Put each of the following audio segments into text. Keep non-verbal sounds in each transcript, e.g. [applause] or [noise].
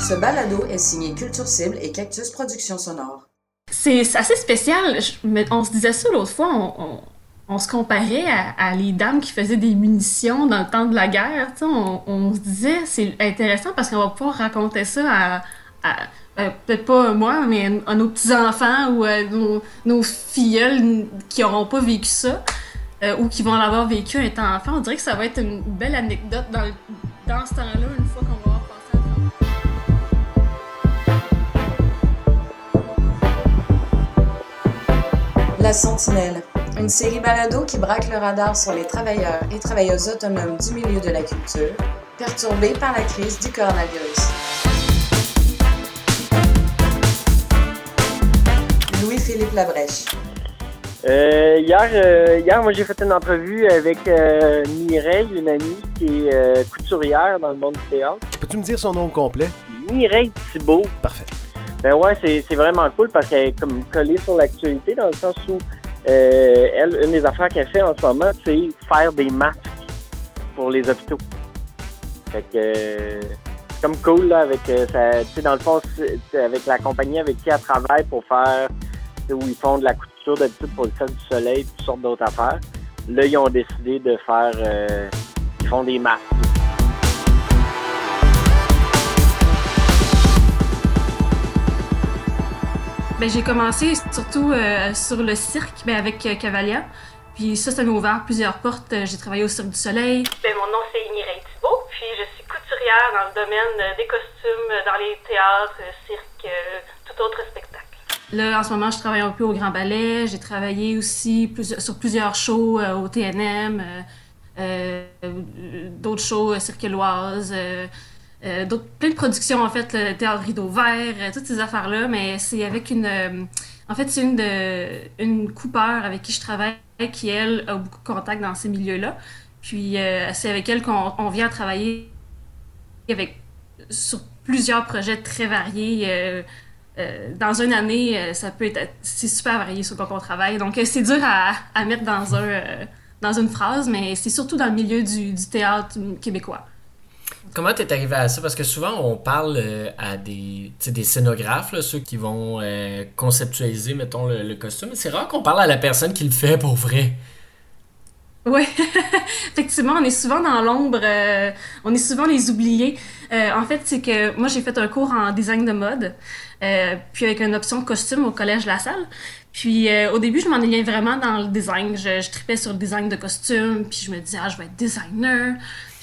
Ce balado est signé Culture Cible et Cactus Productions Sonores. C'est assez spécial. on se disait ça l'autre fois. On, se comparait à, les dames qui faisaient des munitions dans le temps de la guerre. On, se disait, c'est intéressant parce qu'on va pouvoir raconter ça à, euh, peut-être pas moi, mais à, nos petits-enfants ou à nos, nos filleuls qui n'auront pas vécu ça. Euh, ou qui vont l'avoir vécu étant enfant, on dirait que ça va être une belle anecdote dans, dans ce temps-là, une fois qu'on va Sentinelle, une série balado qui braque le radar sur les travailleurs et travailleuses autonomes du milieu de la culture, perturbés par la crise du coronavirus. Louis-Philippe Labrèche. Euh, hier, euh, hier, moi, j'ai fait une entrevue avec euh, Mireille, une amie qui est euh, couturière dans le monde du théâtre. Peux-tu me dire son nom complet? Mireille Thibault. Parfait. Ben ouais, c'est vraiment cool parce qu'elle est comme collée sur l'actualité dans le sens où elle, une des affaires qu'elle fait en ce moment, c'est faire des masques pour les hôpitaux. Fait que c'est comme cool là, avec ça, tu sais, dans le fond, avec la compagnie avec qui elle travaille pour faire où ils font de la couture d'habitude pour le du soleil, toutes sortes d'autres affaires. Là, ils ont décidé de faire. Euh, ils font des masques. Ben, j'ai commencé surtout euh, sur le cirque ben, avec euh, Cavalia. Puis ça, ça m'a ouvert plusieurs portes. J'ai travaillé au Cirque du Soleil. Ben, mon nom, c'est Mireille Thibault. Puis je suis couturière dans le domaine des costumes, dans les théâtres, cirque, tout autre spectacle. Là, en ce moment, je travaille un peu au Grand Ballet. J'ai travaillé aussi sur plusieurs shows euh, au TNM, euh, euh, d'autres shows circuloises, d'autres, plein de productions, en fait, le Théâtre Rideau Vert, toutes ces affaires-là. Mais c'est avec une... en fait, c'est une, de, une coupeur avec qui je travaille qui, elle, a beaucoup de contacts dans ces milieux-là. Puis c'est avec elle qu'on vient travailler avec, sur plusieurs projets très variés euh, dans une année, euh, ça peut être c'est super varié sur quoi on travaille. Donc euh, c'est dur à, à, mettre dans un dans une phrase, mais c'est surtout dans le milieu du, du théâtre québécois. Comment t'es arrivé à ça? Parce que souvent, on parle à des, des scénographes, ceux qui vont conceptualiser, mettons, le, costume. C'est rare qu'on parle à la personne qui le fait pour vrai. Oui, [laughs] effectivement, on est souvent dans l'ombre, on est souvent les oubliés. en fait, c'est que moi, j'ai fait un cours en design de mode. Euh, puis avec une option costume au collège La Salle. Puis euh, au début, je m'en m'ennuyais vraiment dans le design. Je, je tripais sur le design de costume, puis je me disais, ah, je vais être designer.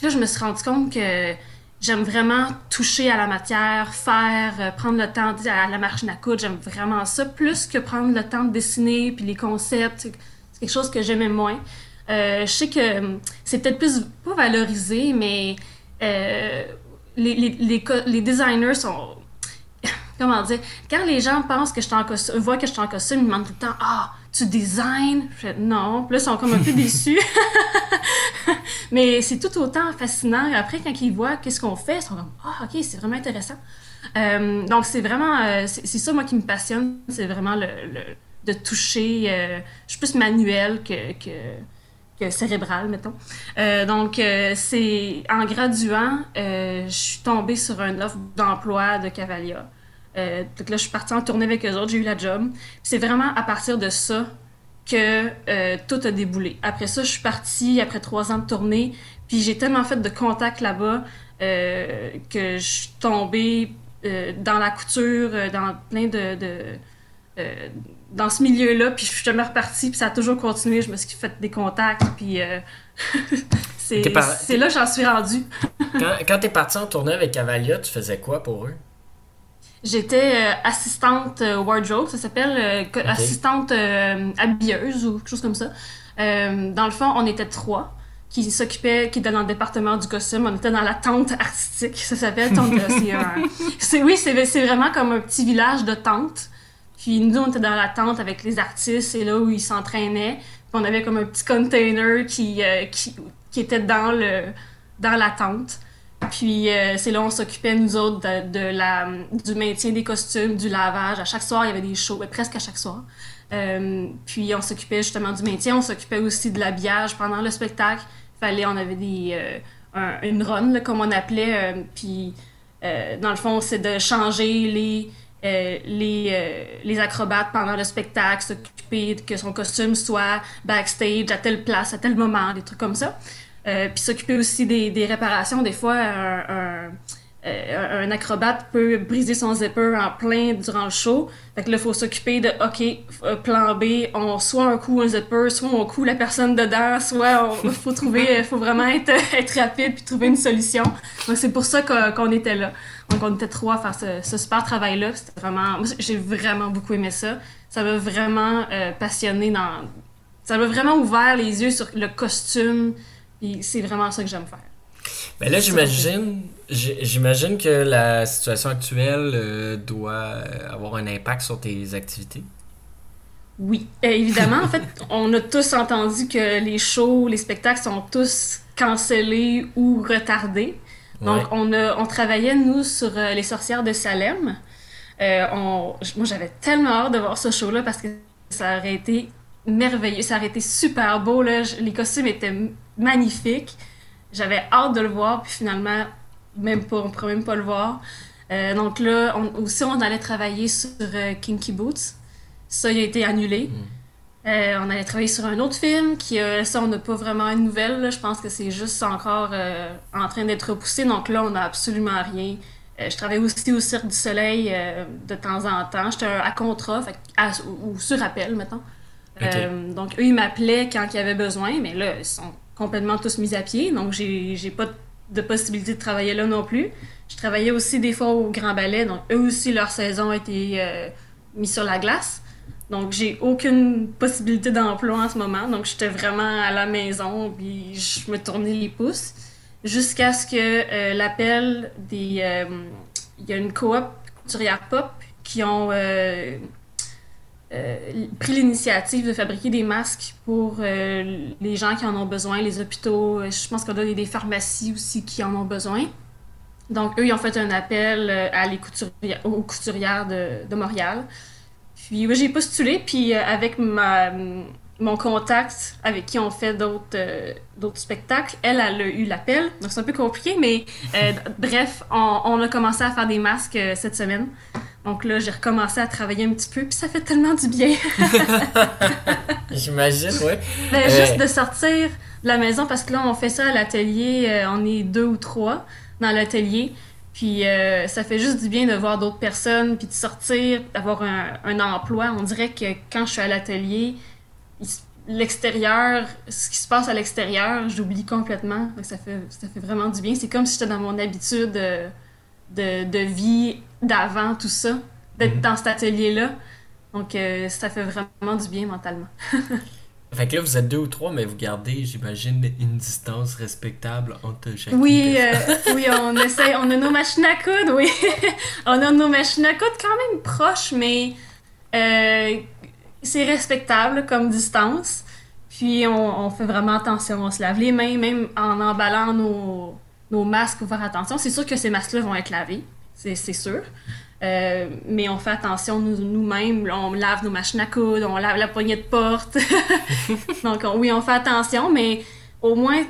Puis là, je me suis rendu compte que j'aime vraiment toucher à la matière, faire, euh, prendre le temps à la machine à coudre. J'aime vraiment ça, plus que prendre le temps de dessiner, puis les concepts. C'est quelque chose que j'aimais moins. je sais que hum, c'est peut-être plus, pas valorisé, mais les, les, les, les designers sont [laughs] comment dire, quand les gens pensent que je suis en costume, voient que je suis en costume, ils me demandent tout le temps Ah, tu designs Je fais Non. Puis là, ils sont comme un peu [laughs] déçus. [laughs] Mais c'est tout autant fascinant. Après, quand ils voient qu'est-ce qu'on fait, ils sont comme Ah, ok, c'est vraiment intéressant. Euh, donc, c'est vraiment, euh, c'est ça, moi, qui me passionne. C'est vraiment le, de toucher. Euh, je suis plus manuel que, que, cérébral, mettons. donc, c'est en graduant, je suis tombée sur une offre d'emploi de Cavalia. Donc là, je suis partie en tournée avec eux autres, j'ai eu la job. C'est vraiment à partir de ça que euh, tout a déboulé. Après ça, je suis partie après trois ans de tournée, puis j'ai tellement fait de contacts là-bas euh, que je suis tombée dans la couture, dans plein de... dans ce milieu-là, puis je suis jamais repartie, puis ça a toujours continué. Je me suis fait des contacts, puis [laughs] c'est là que j'en suis rendue. quand quand tu es partie en tournée avec Cavalia, tu faisais quoi pour eux? J'étais euh, assistante euh, wardrobe, ça s'appelle euh, assistante habilleuse ou quelque chose comme ça. dans le fond, on était trois qui s'occupaient, qui étaient dans le département du costume. On était dans la tente artistique, ça s'appelle [laughs] c'est oui, c'est vraiment comme un petit village de tentes. Puis nous, on était dans la tente avec les artistes, c'est là où ils s'entraînaient. Puis on avait comme un petit container qui, qui, qui était dans, le, dans la tente. Puis euh, c'est là on s'occupait, nous autres, de, la, du maintien des costumes, du lavage. À chaque soir, il y avait des shows, presque à chaque soir. Euh, puis on s'occupait justement du maintien, on s'occupait aussi de l'habillage pendant le spectacle. Fallait, on avait des, euh, une run, comme on appelait. puis dans le fond, c'est de changer les, les, les acrobates pendant le spectacle, s'occuper que son costume soit backstage à telle place, à tel moment, des trucs comme ça. Puis s'occuper aussi des, des, réparations. Des fois, un euh, un acrobate peut briser son zipper en plein durant le show. Fait que là, il faut s'occuper de, OK, euh, plan B, on, soit un coup un zipper, soit on coule la personne dedans, soit il [laughs] faut trouver, euh, faut vraiment être, [laughs] être rapide puis trouver une solution. Donc, c'est pour ça qu'on était là. Donc, on était trois à faire ce, super travail-là. C'était vraiment, j'ai vraiment beaucoup aimé ça. Ça m'a vraiment passionné dans, ça m'a vraiment ouvert les yeux sur le costume. C'est vraiment ça que j'aime faire. Mais là, j'imagine, j'imagine que la situation actuelle euh, doit avoir un impact sur tes activités. Oui, euh, évidemment. en fait, [laughs] on a tous entendu que les shows, les spectacles sont tous cancellés ou retardés. Donc, on, a, on travaillait, nous, sur euh, Les sorcières de Salem. on, moi, j'avais tellement hâte de voir ce show-là parce que ça aurait été merveilleux. Ça aurait été super beau. Là. Les costumes étaient magnifiques. J'avais hâte de le voir, puis finalement, même pas, on pourrait même pas le voir. Euh, donc là, aussi, on allait travailler sur euh, Kinky Boots. Ça, il a été annulé. Mm. Euh, on allait travailler sur un autre film qui, ça, on n'a pas vraiment une nouvelle. Je pense que c'est juste encore en train d'être repoussé. Donc là, on n'a absolument rien. je travaillais aussi au Cirque du Soleil de temps en temps. J'étais à contrat, ou sur appel, mettons. donc eux, ils m'appelaient quand il y avait besoin, mais là, ils sont complètement tous mis à pied, donc j'ai pas de possibilité de travailler là non plus. Je travaillais aussi des fois au Grand Ballet, donc eux aussi, leur saison a été euh, mise sur la glace. Donc, j'ai aucune possibilité d'emploi en ce moment. Donc, j'étais vraiment à la maison, puis je me tournais les pouces. Jusqu'à ce que euh, l'appel des. Euh, il y a une coop couturière pop qui ont euh, pris l'initiative de fabriquer des masques pour euh, les gens qui en ont besoin, les hôpitaux. Euh, je pense y a des pharmacies aussi qui en ont besoin. Donc, eux, ils ont fait un appel aux couturières de, Montréal. Puis, j'ai postulé, puis avec mon contact avec qui on fait d'autres spectacles, elle, elle a eu l'appel. Donc, c'est un peu compliqué, mais [laughs] bref, on, a commencé à faire des masques cette semaine. Donc là, j'ai recommencé à travailler un petit peu, puis ça fait tellement du bien. [laughs] J'imagine, oui. Ben, Juste de sortir de la maison, parce que là, on fait ça à l'atelier, euh, on est deux ou trois dans l'atelier. Puis euh, ça fait juste du bien de voir d'autres personnes, puis de sortir, d'avoir un, emploi. On dirait que quand je suis à l'atelier, l'extérieur, ce qui se passe à l'extérieur, j'oublie complètement. ça fait, ça fait vraiment du bien. C'est comme si j'étais dans mon habitude euh, de, de vie d'avant tout ça, d'être mhm. dans cet atelier-là. Donc, euh, ça fait vraiment du bien mentalement. [laughs] fait que là, vous êtes deux ou trois, mais vous gardez, j'imagine, une distance respectable entre chacun. Oui, euh, [laughs] oui, on essaie. On a nos machines à coudre, oui. [laughs] on a nos machines à coudre quand même proches, mais euh, c'est respectable comme distance. Puis, on, on, fait vraiment attention. On se lave les mains, même en emballant nos, nos masques, pour faire attention. C'est sûr que ces masques-là vont être lavés c'est sûr. Euh, mais on fait attention nous-mêmes. on lave nos machines à coudre, on lave la poignée de porte. [laughs] Donc, oui, on fait attention, mais au moins,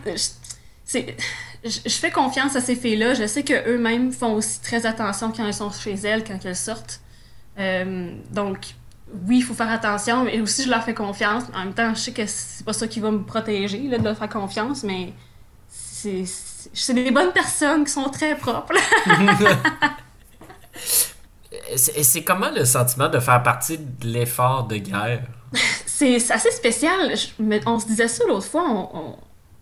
c'est. Je, fais confiance à ces filles-là. Je sais qu'eux-mêmes font aussi très attention quand elles sont chez elles, quand elles sortent. Euh, donc, oui, il faut faire attention, mais aussi je leur fais confiance. En même temps, je sais que c'est pas ça qui va me protéger, là, de leur faire confiance, mais c'est des bonnes personnes qui sont très propres. [laughs] c'est comment le sentiment de faire partie de l'effort de guerre? c'est assez spécial. on se disait ça l'autre fois.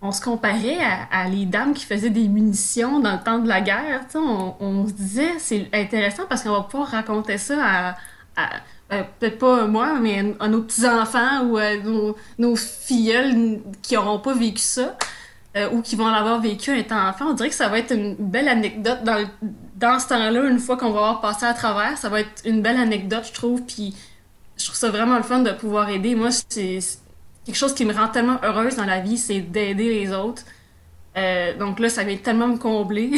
On, se comparait à, les dames qui faisaient des munitions dans le temps de la guerre. On, se disait, c'est intéressant parce qu'on va pouvoir raconter ça à, euh, peut-être pas moi, mais à, nos petits-enfants ou à nos, nos filleuls qui n'auront pas vécu ça. Euh, ou qui vont l'avoir vécu étant enfant, on dirait que ça va être une belle anecdote dans, dans ce temps-là, une fois qu'on va avoir passé à travers. Ça va être une belle anecdote, je trouve. Puis je trouve ça vraiment le fun de pouvoir aider. Moi, c'est quelque chose qui me rend tellement heureuse dans la vie, c'est d'aider les autres. Euh, donc là, ça vient tellement me combler.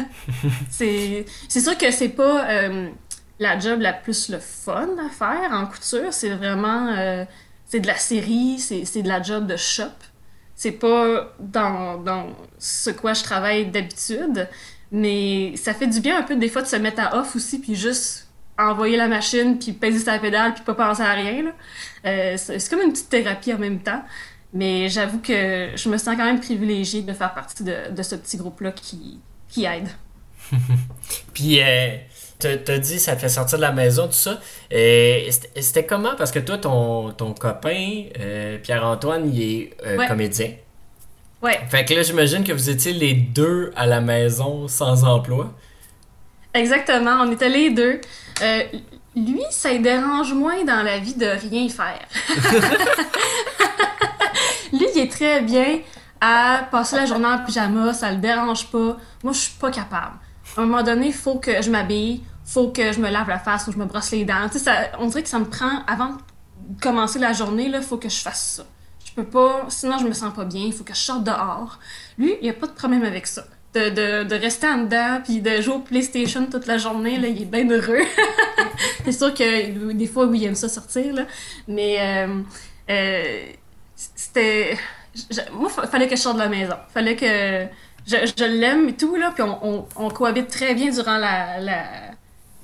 [laughs] c'est sûr que c'est pas euh, la job la plus le fun à faire en couture. C'est vraiment... c'est de la série, c'est de la job de shop c'est pas dans, dans, ce quoi je travaille d'habitude, Mais ça fait du bien un peu des fois de se mettre à off aussi, puis juste envoyer la machine, puis peser sa pédale, puis pas penser à rien. Euh, c'est comme une petite thérapie en même temps. Mais j'avoue que je me sens quand même privilégiée de faire partie de, de ce petit groupe-là qui, qui aide. [laughs] puis, euh, t'as dit ça te fait sortir de la maison, tout ça. Et c'était comment? Parce que toi, ton, ton copain, euh, Pierre-Antoine, il est euh, comédien. Ouais. Fait que là, j'imagine que vous étiez les deux à la maison sans emploi. Exactement, on était les deux. Euh, lui, ça dérange moins dans la vie de rien faire. [laughs] lui, il est très bien à passer la journée en pyjama, ça le dérange pas. Moi, je suis pas capable. À un moment donné, il faut que je m'habille, faut que je me lave la face, que je me brosse les dents. Ça, on dirait que ça me prend, avant de commencer la journée, il faut que je fasse ça. Je peux pas, sinon je me sens pas bien, il faut que je sorte dehors. Lui, il a pas de problème avec ça. De, de, de, rester en dedans puis de jouer au PlayStation toute la journée, là, il est bien heureux. [laughs] c'est sûr que des fois, oui, il aime ça sortir, là. Mais euh, euh, c'était. Moi, il fallait que je sorte de la maison. Fallait que. Je, l'aime et tout, là, puis on, cohabite très bien durant la,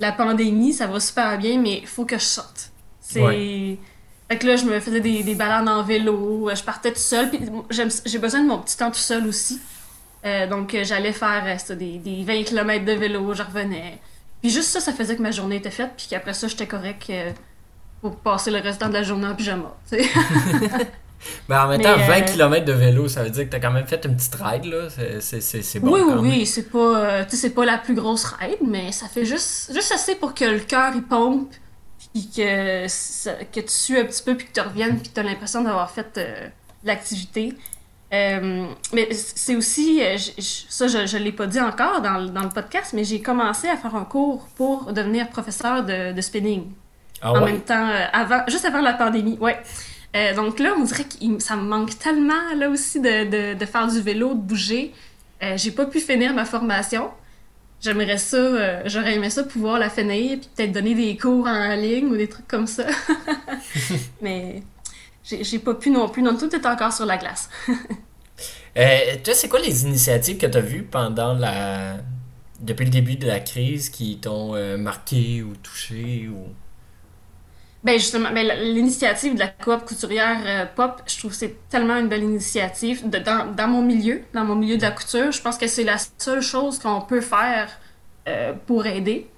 la, pandémie, ça va super bien, mais il faut que je sorte. C'est. Fait que là, je me faisais des, des balades en vélo, je partais tout seul, puis j'ai besoin de mon petit temps tout seul aussi. Euh, donc, j'allais faire euh, des, des, 20 km de vélo, je revenais. Puis juste ça, ça faisait que ma journée était faite, puis qu'après ça, j'étais correct euh, pour passer le restant de la journée en pyjama. [laughs] [laughs] Mais en même temps, 20 km de vélo, ça veut dire que t'as quand même fait une petite ride, là. C'est bon. Oui, oui, oui. C'est pas, c'est pas la plus grosse ride, mais ça fait juste, juste assez pour que le cœur il pompe, puis que, que tu sues un petit peu, puis que tu reviennes, puis que tu as l'impression d'avoir fait euh, l'activité. Euh, mais c'est aussi, euh, ça je ne l'ai pas dit encore dans, dans le podcast, mais j'ai commencé à faire un cours pour devenir professeur de, de spinning. Ah en même temps, avant, juste avant la pandémie, ouais. Donc là, on dirait que ça me manque tellement, là aussi, de, de, de faire du vélo, de bouger. j'ai pas pu finir ma formation. J'aimerais ça, euh, j'aurais aimé ça pouvoir la finir, puis peut-être donner des cours en ligne ou des trucs comme ça. [laughs] Mais j'ai pas pu non plus, non, tout est encore sur la glace. [laughs] euh, toi, c'est quoi les initiatives que tu as vues pendant la. depuis le début de la crise qui t'ont euh, marqué ou touché ou. Ben justement, ben, l'initiative de la coop couturière euh, pop, je trouve que c'est tellement une belle initiative dans, mon milieu, dans mon milieu de la couture. Je pense que c'est la seule chose qu'on peut faire euh, pour aider.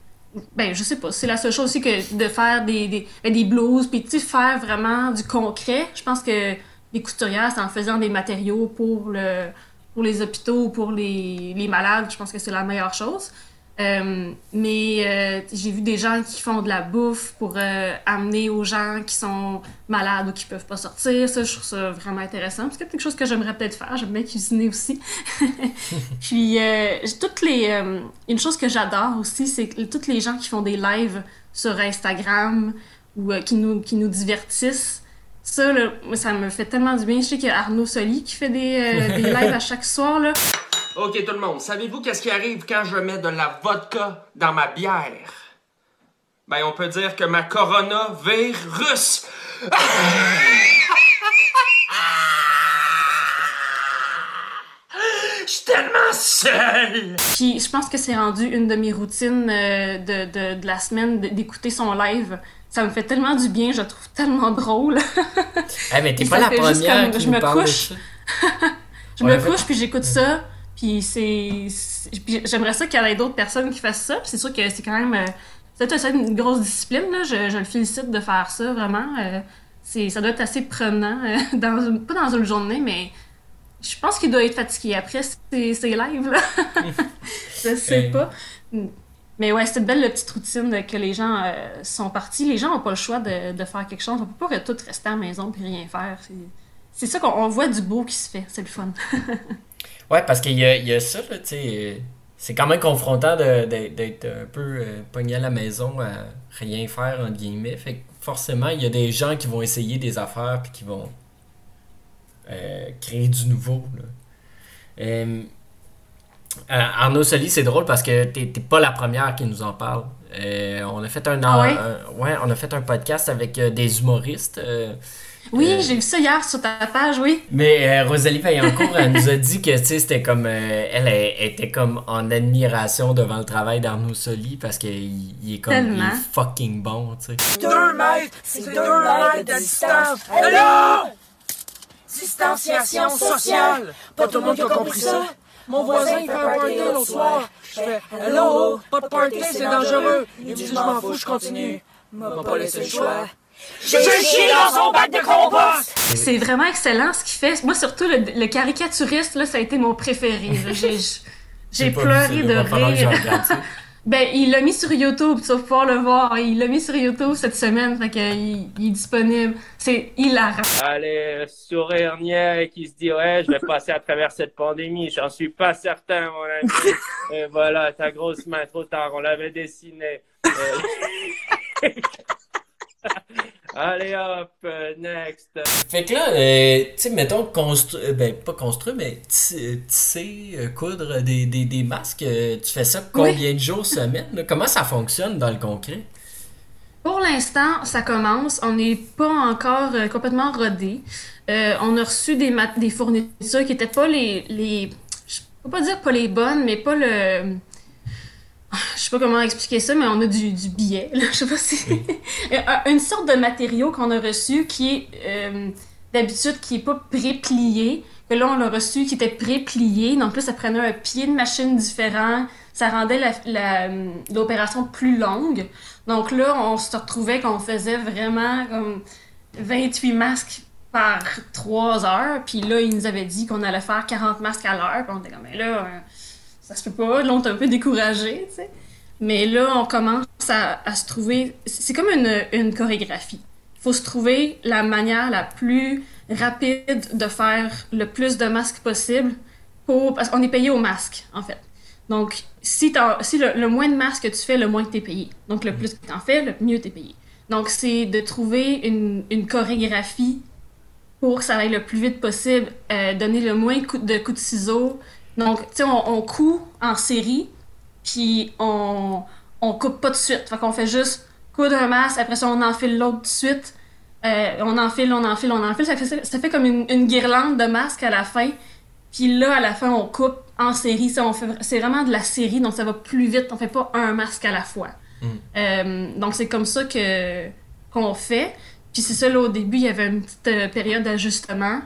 Ben je sais pas, c'est la seule chose aussi que de faire des, des, ben, blouses, puis tu faire vraiment du concret. Je pense que les couturières, c'est en faisant des matériaux pour le pour les hôpitaux ou pour les, les malades, je pense que c'est la meilleure chose. Euh, mais euh, j'ai vu des gens qui font de la bouffe pour euh, amener aux gens qui sont malades ou qui peuvent pas sortir. Ça, je trouve ça vraiment intéressant. C'est quelque chose que j'aimerais peut-être faire. J'aime bien cuisiner aussi. [laughs] Puis, toutes les... une chose que j'adore aussi, c'est toutes les gens qui font des lives sur Instagram ou qui, nous, qui nous divertissent. Ça, là, ça me fait tellement du bien. Je sais qu'il y a Arnaud Soli qui fait des, des [laughs] lives à chaque soir. Là. Ok tout le monde, savez-vous qu'est-ce qui arrive quand je mets de la vodka dans ma bière? Ben on peut dire que ma Corona vire russe. [laughs] Je suis tellement seul! Puis je pense que c'est rendu une de mes routines euh, de, de, de, la semaine d'écouter son live. Ça me fait tellement du bien, je le trouve tellement drôle. hey, mais t'es pas la première qui je me couche. [laughs] je me couche puis j'écoute ça. Puis c'est. J'aimerais ça qu'il y ait d'autres personnes qui fassent ça. c'est sûr que c'est quand même. Euh, c'est une grosse discipline, là. Je, je, le félicite de faire ça, vraiment. Euh, ça doit être assez prenant, euh, [laughs] dans pas dans une journée, mais je pense qu'il doit être fatigué après ces, ces lives, là. [laughs] je sais pas. Mais ouais, c'est une belle petite routine que les gens sont partis. Les gens n'ont pas le choix de, de, faire quelque chose. On peut pas tout rester à la maison et rien faire. C'est ça qu'on voit du beau qui se fait. C'est le fun. [laughs] Ouais, parce qu'il y a, y a ça, tu sais. C'est quand même confrontant d'être un peu euh, pogné à la maison à rien faire, entre guillemets. Fait que forcément, il y a des gens qui vont essayer des affaires puis qui vont euh, créer du nouveau. Euh, Arnaud Soli, c'est drôle parce que t'es pas la première qui nous en parle. on a fait un, ah ouais? on a fait un podcast avec des humoristes. Oui, Euh, j'ai vu ça hier sur ta page, oui. Mais euh, Rosalie Vaillancourt, elle nous a dit que, tu sais, c'était comme... euh, elle, elle était comme en admiration devant le travail d'Arnaud Soli parce qu'il il est comme... Il est fucking bon, tu sais. Deux mètres, c'est deux mètres de distance. Hello! Distanciation sociale. Pas tout le monde qui a compris ça. Mon voisin, il fait un party l'autre soir. Je fais, hello, pas de party, c'est dangereux. Il dit, je m'en fous, je continue. M'a pas laissé le choix. J'ai chié dans son bac de compost! C'est vraiment excellent ce qu'il fait. Moi, surtout, le, le caricaturiste, là, ça a été mon préféré. [laughs] J'ai pleuré de rire. [laughs] Ben, il l'a mis sur YouTube, tu vas pouvoir le voir. Il l'a mis sur YouTube cette semaine, fait qu'il il est disponible. C'est hilarant. Allez, sourire niais qui se dit ouais, je vais passer à travers cette pandémie. J'en suis pas certain, mon ami. [laughs] Et voilà, ta grosse main, trop tard, on l'avait dessinée. Euh, [laughs] Allez hop, euh, next. Fait que là, euh, tu sais, mettons, construire, ben, pas construire, mais ti- tisser, euh, coudre des, des, des masques, euh, tu fais ça combien de jours, semaine? là? Comment ça fonctionne dans le concret? Pour l'instant, ça commence. On n'est pas encore euh, complètement rodé. Euh, on a reçu des, mat- des fournitures qui n'étaient pas les, les. Je peux pas dire pas les bonnes, mais pas le. Je sais pas comment expliquer ça, mais on a du, du billet. Là. Je sais pas si. [laughs] Un- Une sorte de matériau qu'on a reçu qui est euh, d'habitude qui est pas pré-plié. Que là, on l'a reçu qui était pré-plié. Donc là, ça prenait un pied de machine différent. Ça rendait la- l'opération plus longue. Donc là, on se retrouvait qu'on faisait vraiment comme 28 masques par 3 heures. Puis là, ils nous avaient dit qu'on allait faire 40 masques à l'heure. Puis on était comme, mais là, euh, ça se peut pas. Là, on était un peu découragés, tu sais. Mais là, on commence à, se trouver. C'est comme une, une chorégraphie. Il faut se trouver la manière la plus rapide de faire le plus de masques possible pour. Parce qu'on est payé au masque, en fait. Donc, si, si le, moins de masques que tu fais, le moins que tu es payé. Donc, le plus que tu en fais, le mieux tu es payé. Donc, c'est de trouver une, une chorégraphie pour que ça aille le plus vite possible, euh, donner le moins de, coups de ciseaux. Donc, tu sais, on, on coud en série, puis on, on coupe pas de suite. Fait qu'on fait juste coudre un masque, après ça, on enfile l'autre tout de suite. Euh, on enfile, on enfile, on enfile. Ça fait, ça fait comme une, une guirlande de masques à la fin. Puis là, à la fin, on coupe en série. Ça, on fait, c'est vraiment de la série, donc ça va plus vite. On fait pas un masque à la fois. Euh, donc c'est comme ça que qu'on fait. Puis c'est ça, là, au début, il y avait une petite euh, période d'ajustement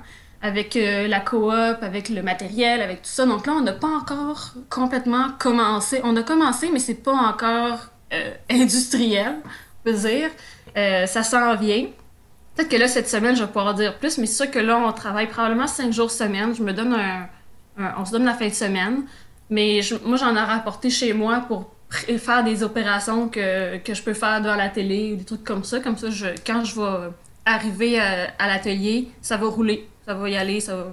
avec euh, la coop, avec le matériel, avec tout ça. Donc là, on n'a pas encore complètement commencé. On a commencé, mais c'est pas encore euh, [laughs] industriel, on peut dire. Euh, ça s'en vient. Peut-être que là, cette semaine, je vais pouvoir dire plus, mais c'est sûr que là, on travaille probablement cinq jours semaine. Je me donne un, on se donne la fin de semaine. Mais moi, j'en ai rapporté chez moi pour faire des opérations que, que je peux faire devant la télé ou des trucs comme ça. Comme ça, quand je vais arriver à l'atelier, ça va rouler. Ça va y aller, ça va,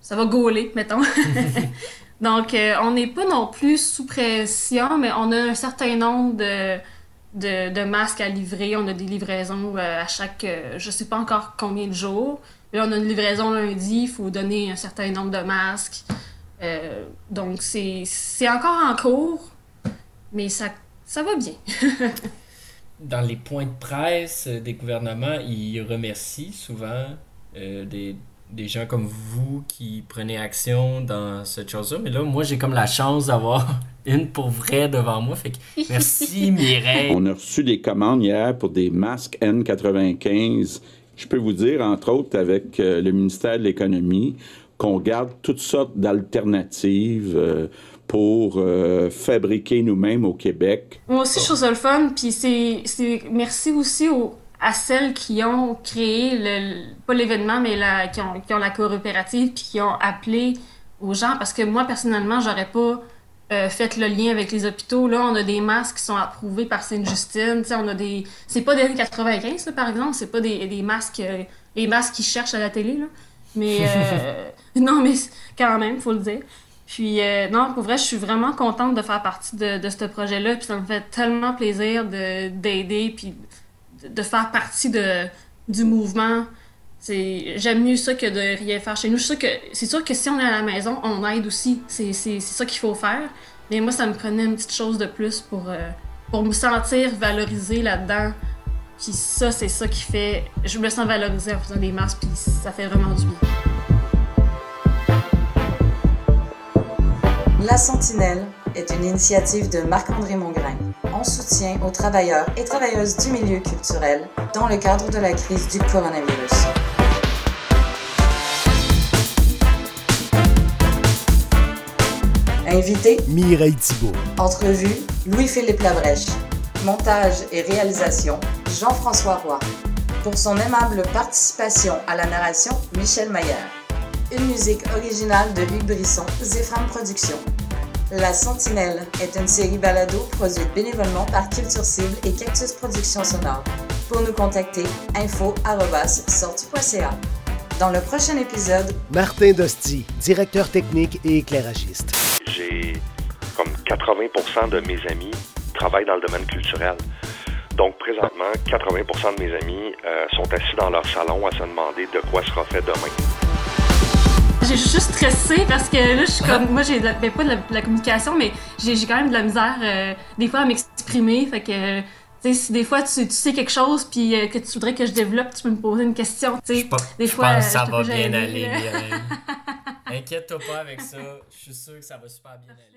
ça va gauler, mettons. [laughs] Donc, euh, on n'est pas non plus sous pression, mais on a un certain nombre de, de, de masques à livrer. On a des livraisons euh, à chaque, euh, je sais pas encore combien de jours. Là, on a une livraison lundi, il faut donner un certain nombre de masques. Donc, c'est encore en cours, mais ça, ça va bien. [laughs] Dans les points de presse des gouvernements, ils remercient souvent euh, des, des gens comme vous qui prenez action dans cette chose-là. Mais là, moi, j'ai comme la chance d'avoir [laughs] une pour vrai devant moi. Fait que merci [laughs] Mireille. On a reçu des commandes hier pour des masques N95. Je peux vous dire, entre autres, avec euh, le ministère de l'Économie, qu'on garde toutes sortes d'alternatives euh, pour euh, fabriquer nous-mêmes au Québec. Moi aussi, je trouve ça le fun. Puis c'est, c'est merci aussi aux, à celles qui ont créé, le, pas l'événement, mais la, qui, ont, qui ont la coopérative, puis qui ont appelé aux gens. Parce que moi, personnellement, j'aurais pas euh, fait le lien avec les hôpitaux. Là, on a des masques qui sont approuvés par Sainte-Justine. Tu sais, on a des... C'est pas des années 95, là, par exemple. C'est pas des, des masques... euh, les masques qu'ils cherchent à la télé, là. Mais... [laughs] euh, non, mais quand même, faut le dire. Puis, euh, non, pour vrai, je suis vraiment contente de faire partie de, de ce projet-là. Puis, ça me fait tellement plaisir de, d'aider, puis de, faire partie de, du mouvement. C'est, j'aime mieux ça que de rien faire chez nous. Je suis sûre que, c'est sûr que si on est à la maison, on aide aussi. C'est, c'est, c'est ça qu'il faut faire. Mais moi, ça me prenait une petite chose de plus pour, euh, pour me sentir valorisée là-dedans. Puis ça, c'est ça qui fait. Je me sens valorisée en faisant des masques, puis ça fait vraiment du bien. La Sentinelle est une initiative de Marc-André Mongrain en soutien aux travailleurs et travailleuses du milieu culturel dans le cadre de la crise du coronavirus. Invité Mireille Thibault. Entrevue Louis-Philippe Labrèche. Montage et réalisation Jean-François Roy. Pour son aimable participation à la narration, Michel Maillard. Une musique originale de Hugues Brisson, Zéphram Productions. La Sentinelle est une série balado produite bénévolement par Culture Cible et Cactus Productions Sonores. Pour nous contacter, info.sortie.ca. Dans le prochain épisode, Martin Dosti, directeur technique et éclairagiste. J'ai comme 80% de mes amis travaillent dans le domaine culturel. Donc, présentement, 80% de mes amis euh, sont assis dans leur salon à se demander de quoi sera fait demain. J'ai juste stressé parce que là, je suis comme. Moi, j'ai ben, pas de la, de la communication, mais j'ai quand même de la misère, euh, des fois, à m'exprimer. Fait que. Tu sais, si des fois tu, tu sais quelque chose puis euh, que tu voudrais que je développe, tu peux me poser une question. Tu sais, des Je fois, pense que ça va bien aller. [laughs] Inquiète-toi pas avec ça. Je suis sûr que ça va super bien aller.